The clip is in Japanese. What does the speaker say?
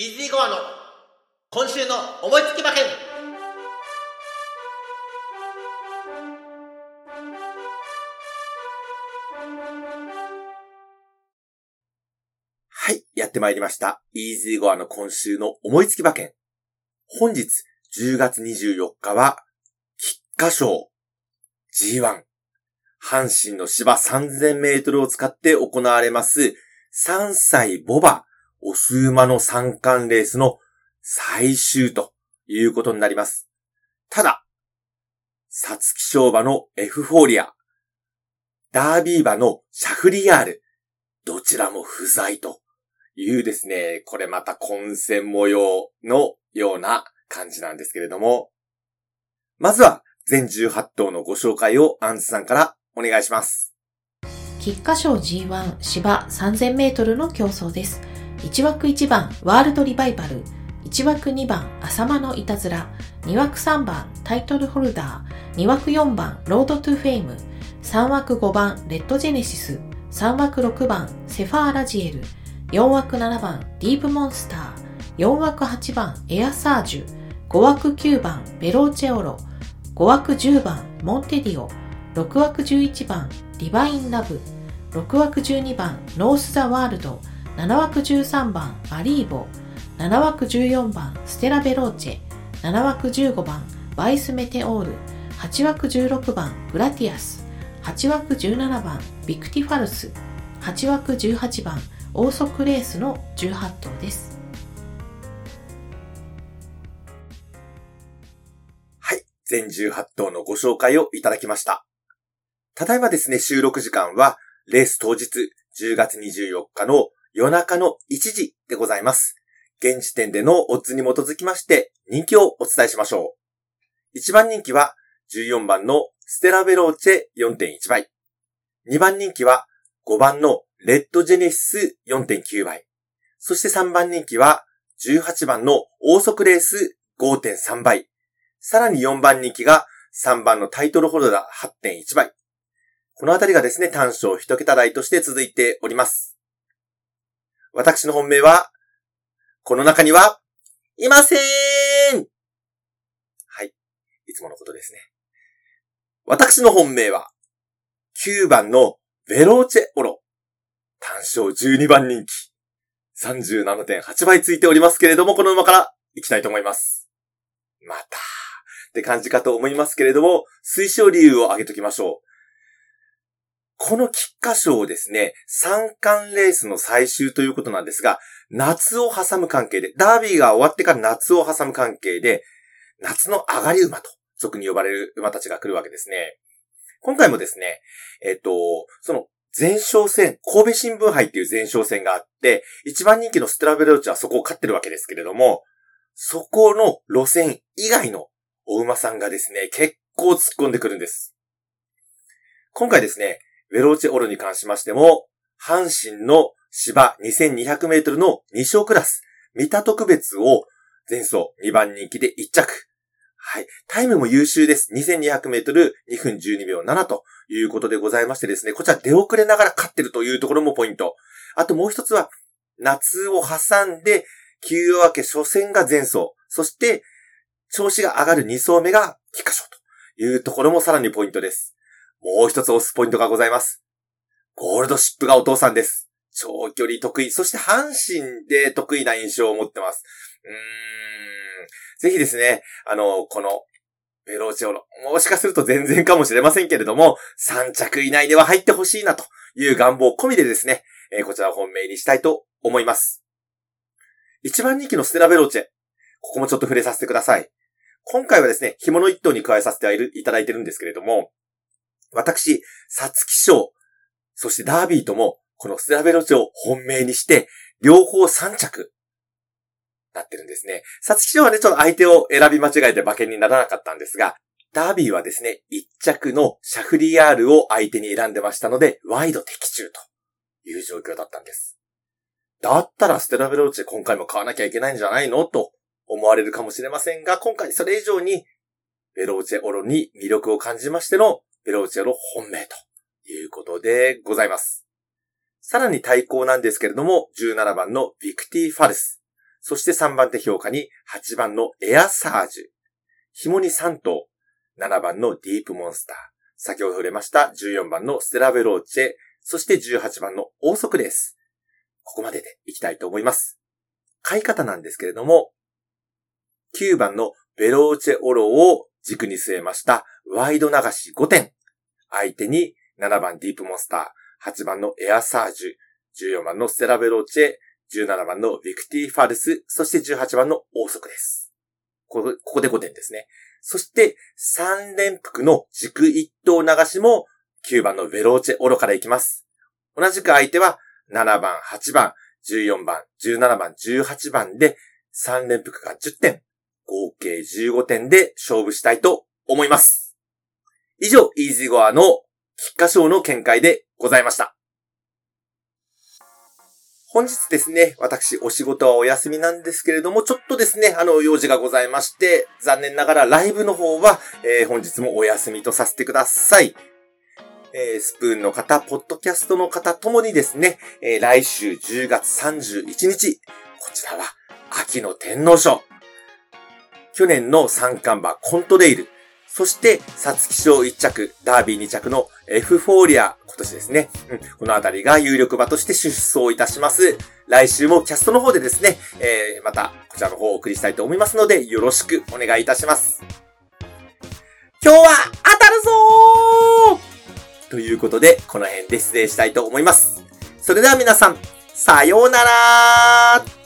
イージーゴアの今週の思いつき馬券はい、やってまいりました。イージーゴアの今週の思いつき馬券。本日10月24日は、菊花賞 G1 阪神の芝3000メートルを使って行われます3歳ボバオス馬の三冠レースの最終ということになります。ただ、サツキ賞馬のエフフォーリア、ダービー馬のシャフリヤール、どちらも不在というですね、これまた混戦模様のような感じなんですけれども、まずは全18頭のご紹介をアンズさんからお願いします。菊花賞 G1 芝3000メートルの競走です。1枠1番ワールドリバイバル、1枠2番アサマノイタズラ、2枠3番タイトルホルダー、2枠4番ロードトゥフェイム、3枠5番レッドジェネシス、3枠6番セファーラジエル、4枠7番ディープモンスター、4枠8番エアサージュ、5枠9番ベローチェオロ、5枠10番モンテディオ、6枠11番ディバインラブ、6枠12番ノースザワールド、7枠13番アリーボ、7枠14番ステラベローチェ、7枠15番バイスメテオール、8枠16番グラティアス、8枠17番ビクティファルス、8枠18番オーソクレースの18頭です。はい、全18頭のご紹介をいただきました。ただいまですね、収録時間は、レース当日、10月24日の夜中の1時でございます。現時点でのオッズに基づきまして、人気をお伝えしましょう。1番人気は、14番のステラベローチェ4.1倍。2番人気は、5番のレッドジェネシス4.9倍。そして3番人気は、18番のオーソクレース5.3倍。さらに4番人気が3番のタイトルホルダー8.1倍。このあたりがですね、単勝一桁台として続いております。私の本命は、この中には、いませんはい。いつものことですね。私の本命は、9番のベローチェオロ。単勝12番人気。37.8倍ついておりますけれども、この馬から行きたいと思います。また、って感じかと思いますけれども、推奨理由を挙げときましょう。この菊花賞をですね、三冠レースの最終ということなんですが、夏を挟む関係で、ダービーが終わってから夏を挟む関係で、夏の上がり馬と、俗に呼ばれる馬たちが来るわけですね。今回もですね、えっと、その前哨戦、神戸新聞杯っていう前哨戦があって、一番人気のステラベローチはそこを勝ってるわけですけれども、そこの路線以外のお馬さんがですね、結構突っ込んでくるんです。今回ですね、ベローチェオロに関しましても、阪神の芝2200メートルの2勝クラス、三田特別を前走2番人気で1着。はい。タイムも優秀です。2200メートル2分12秒7ということでございましてですね、こちら出遅れながら勝ってるというところもポイント。あともう一つは、夏を挟んで、休養明け初戦が前走。そして、調子が上がる2走目が菊花賞というところもさらにポイントです。もう一つ押すポイントがございます。ゴールドシップがお父さんです。長距離得意、そして阪神で得意な印象を持ってます。うーん。ぜひですね、あの、この、ベローチェオロ、もしかすると全然かもしれませんけれども、3着以内では入ってほしいなという願望込みでですね、えーこちらを本命にしたいと思います。一番人気のステラベローチェ。ここもちょっと触れさせてください。今回はですね、紐の一頭に加えさせていただいてるんですけれども、私、サツキ賞、そしてダービーとも、このステラベロチェを本命にして、両方3着、なってるんですね。サツキ賞はね、ちょっと相手を選び間違えて馬券にならなかったんですが、ダービーはですね、1着のシャフリヤールを相手に選んでましたので、ワイド的中という状況だったんです。だったらステラベローチェ今回も買わなきゃいけないんじゃないの？と思われるかもしれませんが、今回それ以上にベローチェオロに魅力を感じましてのベローチェオロ本命ということでございます。さらに対抗なんですけれども、17番のビクティファルス。そして3番手評価に8番のエアサージュ。紐に3頭。7番のディープモンスター。先ほど触れました14番のステラベローチェ。そして18番のオーソクレースです。ここまででいきたいと思います。買い方なんですけれども、9番のベローチェオロを軸に据えました。ワイド流し5点。相手に7番ディープモンスター、8番のエアサージュ、14番のステラベローチェ、17番のビクティファルス、そして18番のオーソクレースです。ここで5点ですね。そして、3連複の軸1頭流しも9番のベローチェオロからいきます。同じく相手は7番、8番、14番、17番、18番で3連複が10点、合計15点で勝負したいと思います。以上、イージーゴアの菊花賞の見解でございました。本日ですね、私、お仕事はお休みなんですけれども、ちょっとですね、あの、用事がございまして、残念ながらライブの方は、えー、本日もお休みとさせてください。えー、スプーンの方、ポッドキャストの方ともにですね、えー、来週10月31日、こちらは秋の天皇賞。去年の三冠馬コントレイル、そして、サツキ賞1着、ダービー2着のエフフォーリア、今年ですね。うん、このあたりが有力馬として出走いたします。来週もキャストの方でですね、えー、また、こちらの方をお送りしたいと思いますので、よろしくお願いいたします。今日は当たるぞーということで、この辺で失礼したいと思います。それでは皆さん、さようなら